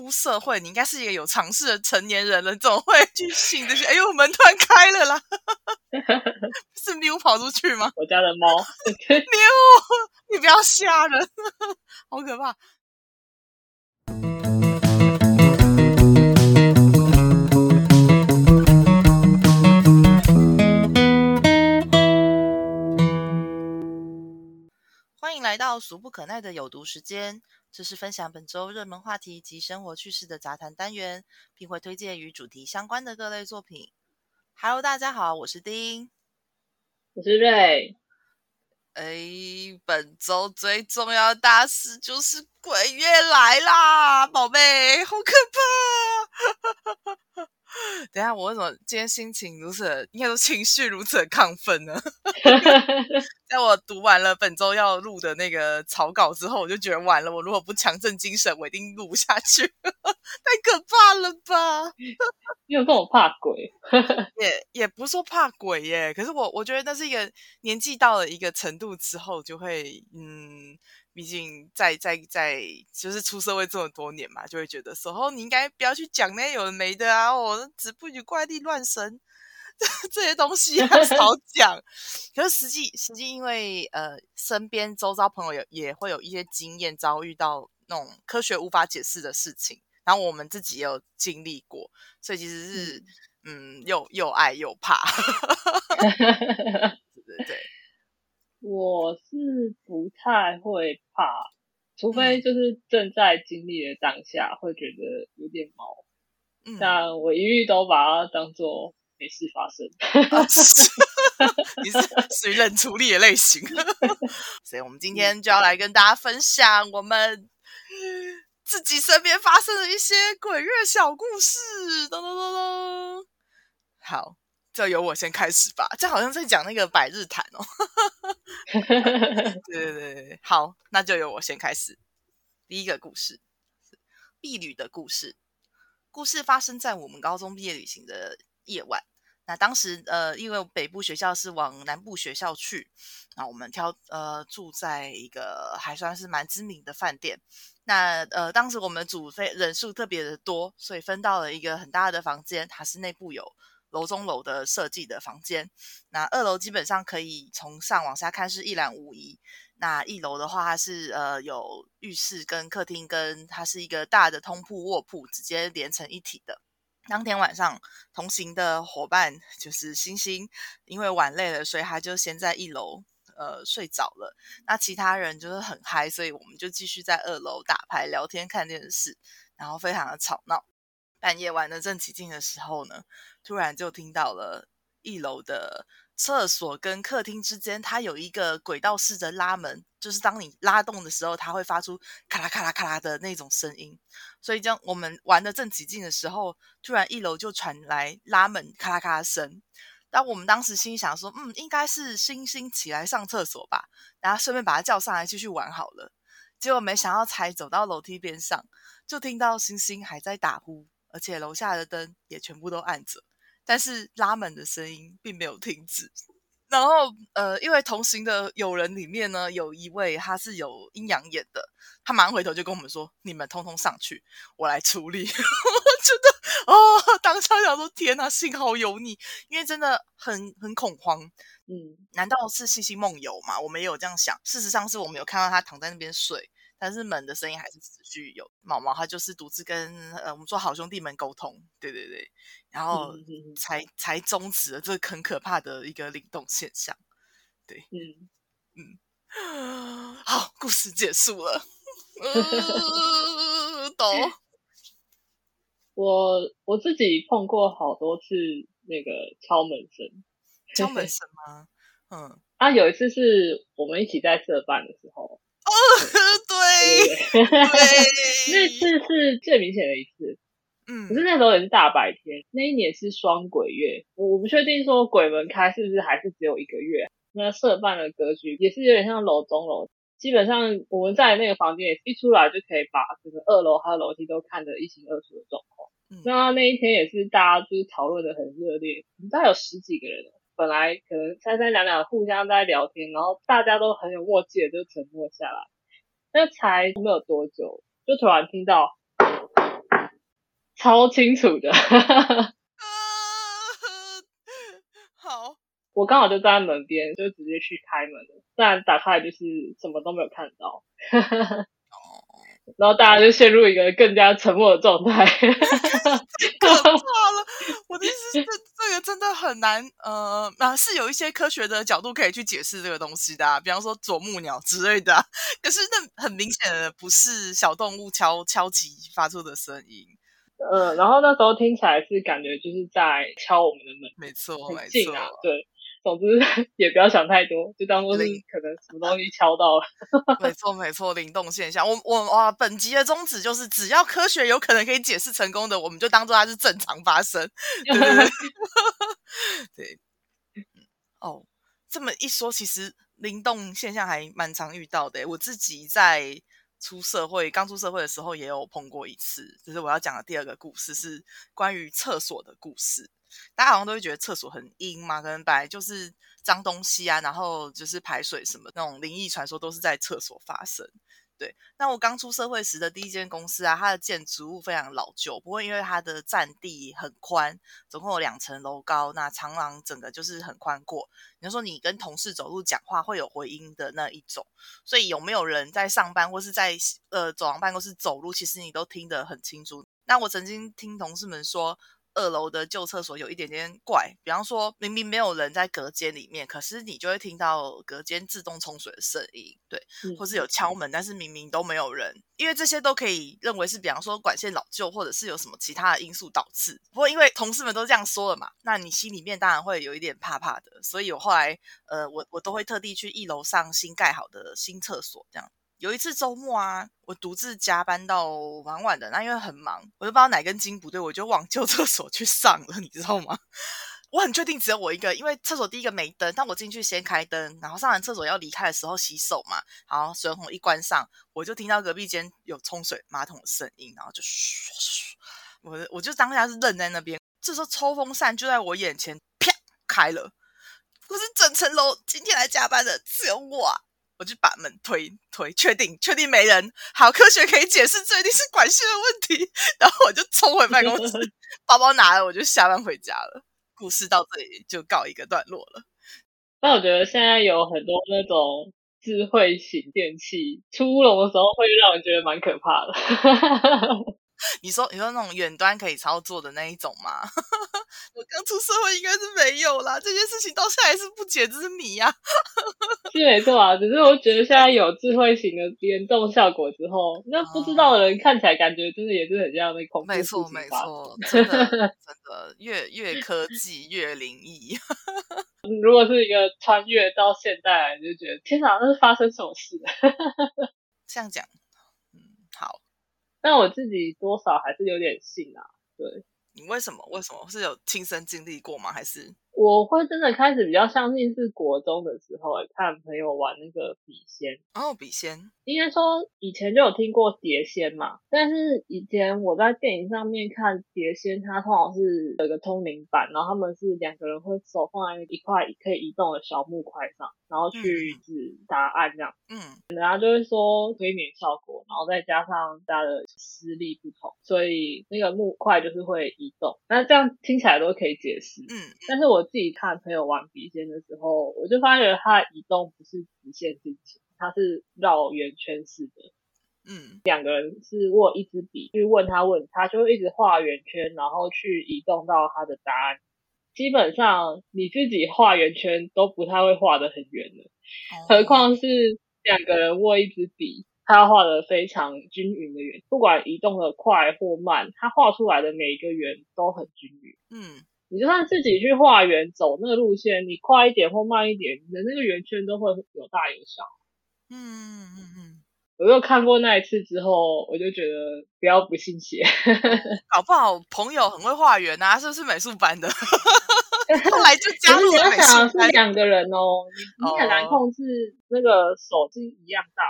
出社会，你应该是一个有尝试的成年人了，怎么会去信这些？哎呦，门突然开了啦！是喵跑出去吗？我家的猫，喵，你不要吓人，好可怕。来到俗不可耐的有毒时间，这是分享本周热门话题及生活趣事的杂谈单元，并会推荐与主题相关的各类作品。Hello，大家好，我是丁。我是瑞。哎，本周最重要的大事就是鬼月来啦，宝贝，好可怕！等一下，我为什么今天心情如此，应该说情绪如此的亢奋呢？在我读完了本周要录的那个草稿之后，我就觉得完了，我如果不强振精神，我一定录不下去，太可怕了吧？你有这么怕鬼？也也不是说怕鬼耶，可是我我觉得那是一个年纪到了一个程度之后，就会嗯。毕竟在在在，就是出社会这么多年嘛，就会觉得说哦，你应该不要去讲那些有的没的啊，我只不语怪力乱神 这些东西少 讲。可是实际实际，因为呃，身边周遭朋友也也会有一些经验，遭遇到那种科学无法解释的事情，然后我们自己也有经历过，所以其实是嗯，又又爱又怕。对 对对。我是不太会怕，除非就是正在经历的当下会觉得有点毛，嗯但我一律都把它当做没事发生。你是属于冷处理的类型，所以我们今天就要来跟大家分享我们自己身边发生的一些鬼月小故事。咚咚咚咚，好。就由我先开始吧，这好像在讲那个百日谈哦。对对对，好，那就由我先开始。第一个故事，毕旅的故事。故事发生在我们高中毕业旅行的夜晚。那当时呃，因为北部学校是往南部学校去，那我们挑呃住在一个还算是蛮知名的饭店。那呃，当时我们组非人数特别的多，所以分到了一个很大的房间，它是内部有。楼中楼的设计的房间，那二楼基本上可以从上往下看是一览无遗。那一楼的话，它是呃有浴室跟客厅，跟它是一个大的通铺卧铺，直接连成一体的。当天晚上同行的伙伴就是星星，因为玩累了，所以他就先在一楼呃睡着了。那其他人就是很嗨，所以我们就继续在二楼打牌、聊天、看电视，然后非常的吵闹。半夜玩的正起劲的时候呢，突然就听到了一楼的厕所跟客厅之间，它有一个轨道式的拉门，就是当你拉动的时候，它会发出咔啦咔啦咔啦的那种声音。所以，将我们玩的正起劲的时候，突然一楼就传来拉门咔啦咔啦声。但我们当时心想说，嗯，应该是星星起来上厕所吧，然后顺便把他叫上来继续玩好了。结果没想到，才走到楼梯边上，就听到星星还在打呼。而且楼下的灯也全部都暗着，但是拉门的声音并没有停止。然后，呃，因为同行的友人里面呢，有一位他是有阴阳眼的，他马上回头就跟我们说：“你们通通上去，我来处理。”我觉得，哦，当下想说：“天哪，幸好有你，因为真的很很恐慌。”嗯，难道是星星梦游嘛？我们也有这样想。事实上，是我们有看到他躺在那边睡。但是门的声音还是持续有，毛毛他就是独自跟呃我们说好兄弟们沟通，对对对，然后才才终止了这个很可怕的一个灵动现象，对，嗯嗯，好，故事结束了，懂。我我自己碰过好多次那个敲门声，敲门 声吗？嗯，啊，有一次是我们一起在社办的时候。哦，对，那次是最明显的一次，嗯，可是那时候也是大白天，那一年是双鬼月，我我不确定说鬼门开是不是还是只有一个月。那社办的格局也是有点像楼中楼，基本上我们在那个房间也一出来就可以把整个二楼还有楼梯都看得一清二楚的状况。那那一天也是大家就是讨论的很热烈，大概有十几个人。本来可能三三两两互相在聊天，然后大家都很有默契的就沉默下来。那才没有多久，就突然听到超清楚的。好，我刚好就站在门边，就直接去开门了。但打开就是什么都没有看到。然后大家就陷入一个更加沉默的状态，可怕了！我的意思是，这个真的很难，呃，啊，是有一些科学的角度可以去解释这个东西的，比方说啄木鸟之类的。可是那很明显的不是小动物敲敲击发出的声音。嗯，然后那时候听起来是感觉就是在敲我们的门，没错，没错，对。总之 也不要想太多，就当做是可能什么东西敲到了。没错没错，灵动现象。我我哇，本集的宗旨就是，只要科学有可能可以解释成功的，我们就当做它是正常发生。对对对。对。哦，这么一说，其实灵动现象还蛮常遇到的。我自己在出社会，刚出社会的时候也有碰过一次。就是我要讲的第二个故事，是关于厕所的故事。大家好像都会觉得厕所很阴嘛，可能本来就是脏东西啊，然后就是排水什么那种灵异传说都是在厕所发生。对，那我刚出社会时的第一间公司啊，它的建筑物非常老旧，不过因为它的占地很宽，总共有两层楼高，那长廊整个就是很宽阔。你就说你跟同事走路讲话会有回音的那一种，所以有没有人在上班或是在呃走廊办公室走路，其实你都听得很清楚。那我曾经听同事们说。二楼的旧厕所有一点点怪，比方说明明没有人在隔间里面，可是你就会听到隔间自动冲水的声音，对，或是有敲门，但是明明都没有人，因为这些都可以认为是，比方说管线老旧，或者是有什么其他的因素导致。不过因为同事们都这样说了嘛，那你心里面当然会有一点怕怕的，所以我后来呃，我我都会特地去一楼上新盖好的新厕所这样。有一次周末啊，我独自加班到蛮晚的，那因为很忙，我就不知道哪根筋不对，我就往 旧厕所去上了，你知道吗？我很确定只有我一个，因为厕所第一个没灯，但我进去先开灯，然后上完厕所要离开的时候洗手嘛，好，水龙头一关上，我就听到隔壁间有冲水马桶的声音，然后就嘘嘘，我我就当下是愣在那边，这时候抽风扇就在我眼前啪开了，可是整层楼今天来加班的只有我。我就把门推推，确定确定没人，好科学可以解释，这一定是管线的问题。然后我就冲回办公室，包包拿了，我就下班回家了。故事到这里就告一个段落了。但我觉得现在有很多那种智慧型电器出笼的时候，会让人觉得蛮可怕的。你说你说那种远端可以操作的那一种吗？我刚出社会应该是没有啦，这件事情到现在还是不解之谜呀。是没错啊，只是我觉得现在有智慧型的联动效果之后，那不知道的人看起来感觉真的也是很像那恐怖。没错没错，真的真的越越科技越灵异。如果是一个穿越到现代，你就觉得天哪，那是发生什么事？这样讲，嗯，好。但我自己多少还是有点信啊，对。你为什么？为什么是有亲身经历过吗？还是？我会真的开始比较相信是国中的时候，看朋友玩那个笔仙。哦，笔仙，应该说以前就有听过碟仙嘛。但是以前我在电影上面看碟仙，它通常是有一个通灵板，然后他们是两个人会手放在一块可以移动的小木块上，然后去指答案这样。嗯，然后就会说催眠效果，然后再加上大家的实力不同，所以那个木块就是会移动。那这样听起来都可以解释。嗯，但是我。自己看朋友玩笔仙的时候，我就发觉它移动不是直线进行，它是绕圆圈式的。嗯，两个人是握一支笔去问他问他，就会一直画圆圈，然后去移动到他的答案。基本上你自己画圆圈都不太会画的很圆的，何况是两个人握一支笔，他要画的非常均匀的圆，不管移动的快或慢，他画出来的每一个圆都很均匀。嗯。你就算自己去画圆走那个路线，你快一点或慢一点，你的那个圆圈都会有大有小。嗯嗯嗯，我又看过那一次之后，我就觉得不要不信邪，搞不好朋友很会画圆啊，是不是美术班的？后来就加入了美术班。是两个人哦，你你很难控制那个手是一样大。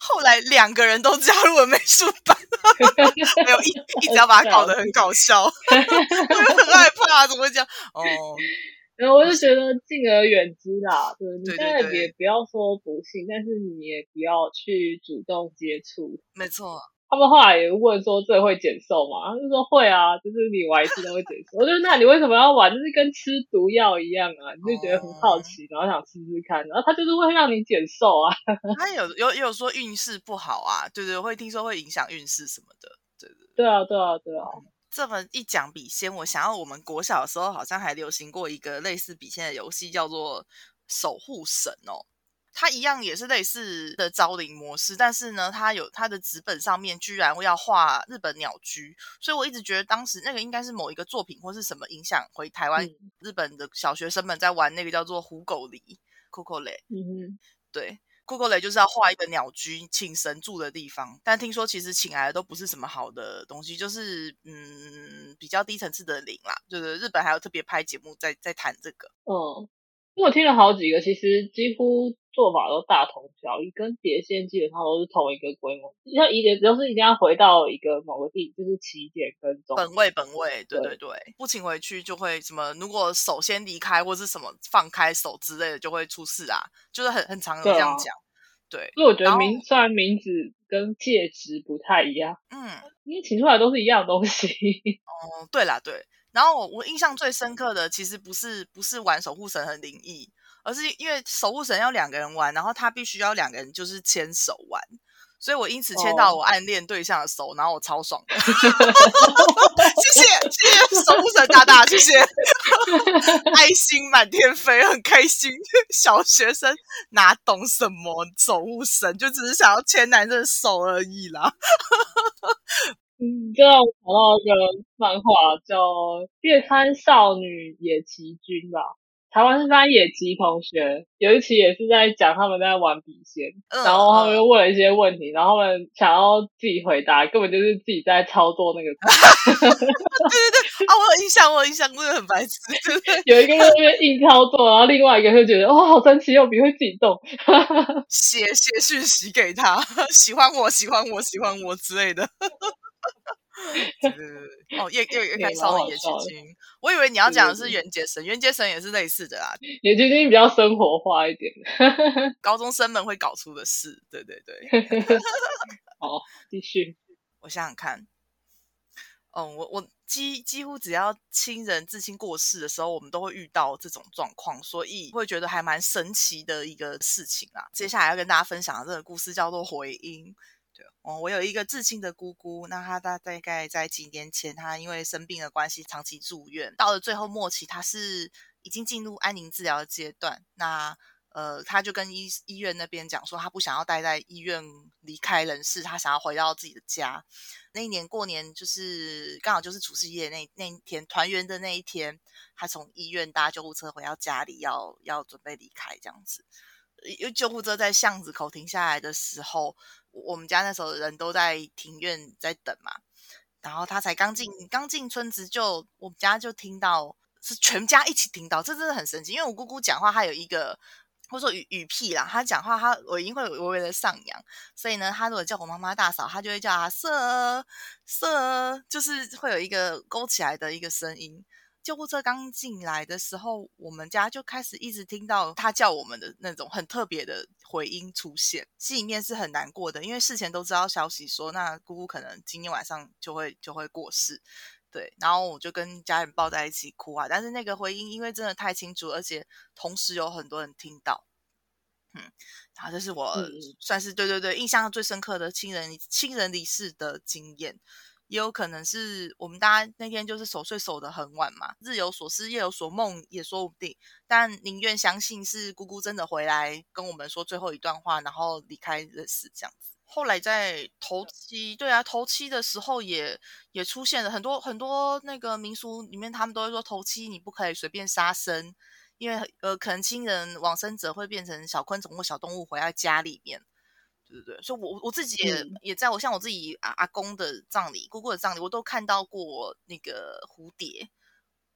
后来两个人都加入了美术班，没有一一直要把它搞得很搞笑，我 就很害怕，怎么会这样？哦，然后我就觉得敬而远之啦，对你当然也不要说不信，但是你也不要去主动接触。没错，他们后来也问说这会减瘦吗？就说会啊，就是你玩一次都会减瘦。我就那你为什么要玩？就是跟吃毒药一样啊，你就觉得很好奇，然后想试试看，然后他就是会让你减瘦啊。他有有有说运势不好啊，对对，会听说会影响运势什么的，对对对啊对啊对啊。这么一讲笔仙，我想要我们国小的时候好像还流行过一个类似笔仙的游戏，叫做守护神哦。它一样也是类似的招灵模式，但是呢，它有它的纸本上面居然要画日本鸟居，所以我一直觉得当时那个应该是某一个作品或是什么影响回台湾日本的小学生们在玩那个叫做虎狗狸哼，对雷就是要画一个鸟居，请神住的地方。但听说其实请来的都不是什么好的东西，就是嗯比较低层次的灵啦。就是日本还有特别拍节目在在谈这个。嗯。因为我听了好几个，其实几乎做法都大同小异，跟碟仙基本上都是同一个规模。像一点，都是一定要回到一个某个地，就是起点跟终本位本位，对对对，不请回去就会什么？如果首先离开或是什么放开手之类的，就会出事啊，就是很很常有这样讲。对，所以我觉得名虽然名字跟戒指不太一样，嗯，因为请出来都是一样东西。哦，对啦，对。然后我我印象最深刻的，其实不是不是玩守护神很灵异，而是因为守护神要两个人玩，然后他必须要两个人就是牵手玩，所以我因此牵到我暗恋对象的手，然后我超爽的。谢谢谢谢守护神大大，谢谢，爱心满天飞，很开心。小学生哪懂什么守护神，就只是想要牵男生的手而已啦。嗯，就让我想到一个漫画，叫《月刊少女野崎君》吧。台湾是翻野崎同学，有一期也是在讲他们在玩笔仙，然后他们又问了一些问题，然后他们想要自己回答，根本就是自己在操作那个。对对对，啊，我有印象，我有印象，真的很白痴。有一个在那边硬操作，然后另外一个就觉得哦，好神奇，用笔会自己动，写写讯息给他，喜欢我，喜欢我，喜欢我之类的。对对对，哦，叶叶叶开烧的叶青青，我以为你要讲的是元杰神，元杰神也是类似的啦。叶青青比较生活化一点，高中生们会搞出的事。对对对，好，继续。我想想看，嗯，我我几几乎只要亲人至亲过世的时候，我们都会遇到这种状况，所以会觉得还蛮神奇的一个事情啊。接下来要跟大家分享的这个故事叫做回音。对哦，我有一个至亲的姑姑，那她大大概在几年前，她因为生病的关系长期住院，到了最后末期，她是已经进入安宁治疗的阶段。那呃，她就跟医医院那边讲说，她不想要待在医院离开人世，她想要回到自己的家。那一年过年就是刚好就是除夕夜那那一天团圆的那一天，她从医院搭救护车回到家里，要要准备离开这样子。因为救护车在巷子口停下来的时候。我们家那时候人都在庭院在等嘛，然后他才刚进刚进村子，就我们家就听到是全家一起听到，这真的很神奇。因为我姑姑讲话，她有一个或者说语语屁啦，她讲话她尾音会微微的上扬，所以呢，她如果叫我妈妈大嫂，她就会叫她色色，就是会有一个勾起来的一个声音。救护车刚进来的时候，我们家就开始一直听到他叫我们的那种很特别的回音出现，心里面是很难过的，因为事前都知道消息说，那姑姑可能今天晚上就会就会过世，对，然后我就跟家人抱在一起哭啊，但是那个回音因为真的太清楚，而且同时有很多人听到，嗯，然后这是我算是对对对印象最深刻的亲人亲人离世的经验。也有可能是我们大家那天就是守岁守得很晚嘛，日有所思夜有所梦也说不定，但宁愿相信是姑姑真的回来跟我们说最后一段话，然后离开人世这样子。后来在头七，对啊，头七的时候也也出现了很多很多那个民俗里面，他们都会说头七你不可以随便杀生，因为呃可能亲人往生者会变成小昆虫或小动物回到家里面。对对对，所以我我自己也也在我像我自己阿阿公的葬礼、姑姑的葬礼，我都看到过那个蝴蝶、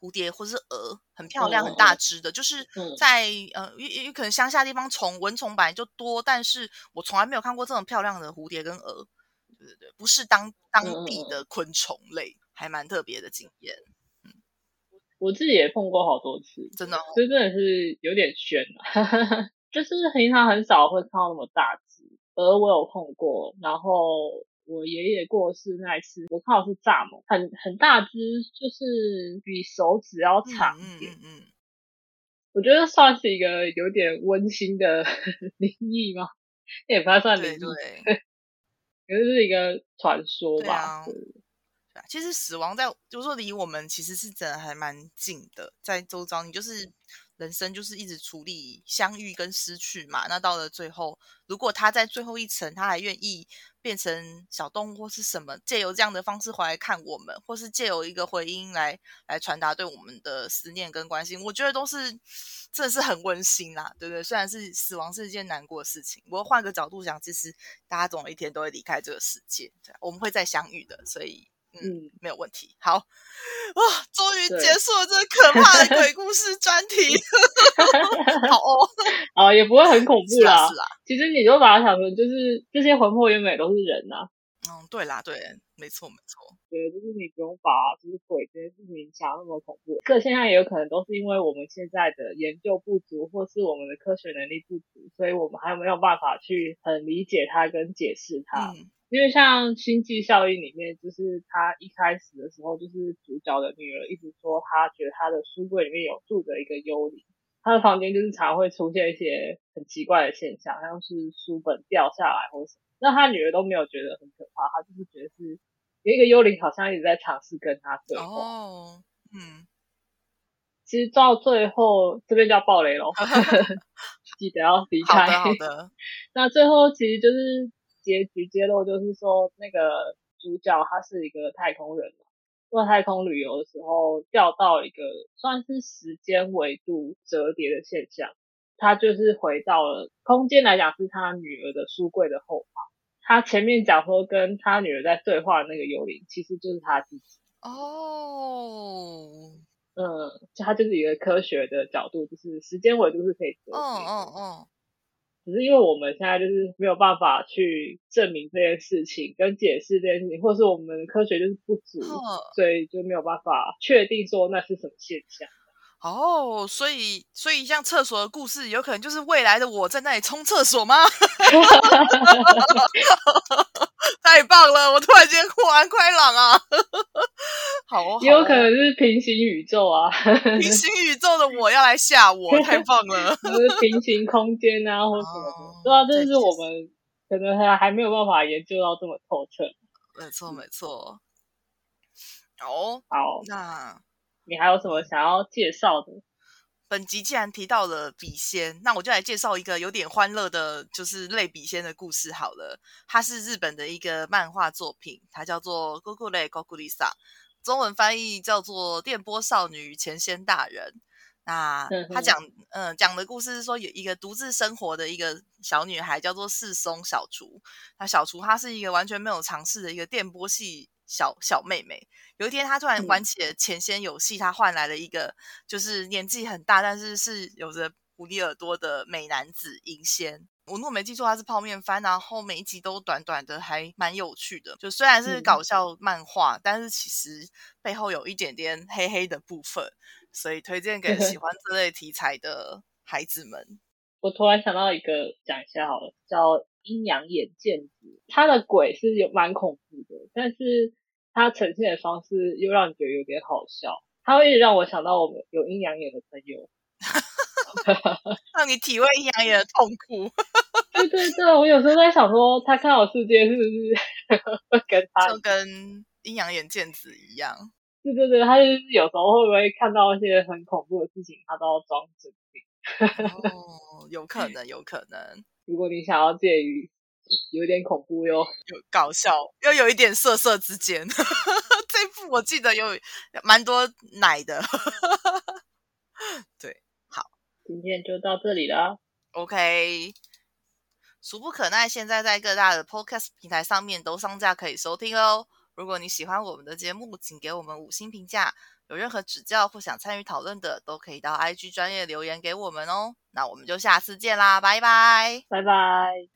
蝴蝶或者是蛾，很漂亮、很大只的。就是在呃，也也可能乡下地方虫蚊虫本来就多，但是我从来没有看过这种漂亮的蝴蝶跟蛾。对对对，不是当当地的昆虫类，还蛮特别的经验。嗯，我自己也碰过好多次，真的，这真的是有点悬了，就是平常很少会看到那么大。鹅我有碰过，然后我爷爷过世那一次，我看到是蚱蜢，很很大只，就是比手指要长一点。嗯嗯。我觉得算是一个有点温馨的 灵异吗？也不太算灵异，可是是一个传说吧。其实死亡在，就是说离我们其实是真的还蛮近的，在周遭。你就是人生就是一直处理相遇跟失去嘛。那到了最后，如果他在最后一层，他还愿意变成小动物或是什么，借由这样的方式回来看我们，或是借由一个回音来来传达对我们的思念跟关心，我觉得都是真的是很温馨啦，对不对？虽然是死亡是一件难过的事情，不过换个角度讲，其实大家总有一天都会离开这个世界，我们会再相遇的，所以。嗯，没有问题。好，哇，终于结束了这可怕的鬼故事专题。好哦，啊，也不会很恐怖啦。是啦，其实你就把它想成，就是这些魂魄原本都是人呐。嗯，对啦，对，没错，没错。对，就是你不用把就是鬼这件事情想那么恐怖。这现象也有可能都是因为我们现在的研究不足，或是我们的科学能力不足，所以我们还没有办法去很理解它跟解释它。因为像《星际效应》里面，就是他一开始的时候，就是主角的女儿一直说，她觉得她的书柜里面有住着一个幽灵，她的房间就是常会出现一些很奇怪的现象，像是书本掉下来或者什么。那他女儿都没有觉得很可怕，她就是觉得是有一个幽灵好像一直在尝试跟他对话。哦，嗯，其实到最后这边叫暴雷喽，记得要离开。好的，好的。那最后其实就是。结局揭露就是说，那个主角他是一个太空人嘛，做太空旅游的时候掉到一个算是时间维度折叠的现象，他就是回到了空间来讲是他女儿的书柜的后方。他前面讲说跟他女儿在对话的那个幽灵，其实就是他自己。哦，嗯，就他就是一个科学的角度，就是时间维度是可以折叠。嗯嗯嗯。只是因为我们现在就是没有办法去证明这件事情，跟解释这件事情，或是我们科学就是不足，所以就没有办法确定说那是什么现象。哦，所以所以像厕所的故事，有可能就是未来的我在那里冲厕所吗？太棒了！我突然间豁然开朗啊！好，也有可能是平行宇宙啊，平行宇宙的我要来吓我，太棒了！是平行空间啊，或什么？对啊，这是我们可能还还没有办法研究到这么透彻。没错，没错。哦，好，那。你还有什么想要介绍的？本集既然提到了笔仙，那我就来介绍一个有点欢乐的，就是类笔仙的故事好了。它是日本的一个漫画作品，它叫做《g o k u l e Goku Lisa》，中文翻译叫做《电波少女前仙大人》。那他讲，嗯，讲的故事是说，有一个独自生活的一个小女孩，叫做四松小厨。那小厨她是一个完全没有尝试的一个电波系。小小妹妹有一天，她突然玩起了前仙游戏，她换来了一个就是年纪很大，但是是有着狐狸耳朵的美男子银仙。我如果没记错，他是泡面番，然后每一集都短短的，还蛮有趣的。就虽然是搞笑漫画，但是其实背后有一点点黑黑的部分，所以推荐 给喜欢这类题材的孩子们。我突然想到一个，讲一下好了，叫。阴阳眼见子，他的鬼是有蛮恐怖的，但是他呈现的方式又让你觉得有点好笑。他会让我想到我们有阴阳眼的朋友，让你体会阴阳眼的痛苦。对对对，我有时候在想说，他看好世界是不是 会跟他就跟阴阳眼见子一样？对对对，他就是有时候会不会看到一些很恐怖的事情，他都要装镇定。哦，有可能，有可能。如果你想要介于有点恐怖又有搞笑又有一点色色之间，这部我记得有蛮多奶的。对，好，今天就到这里了。OK，俗不可耐，现在在各大的 Podcast 平台上面都上架可以收听哦。如果你喜欢我们的节目，请给我们五星评价。有任何指教或想参与讨论的，都可以到 IG 专业留言给我们哦。那我们就下次见啦，拜拜，拜拜。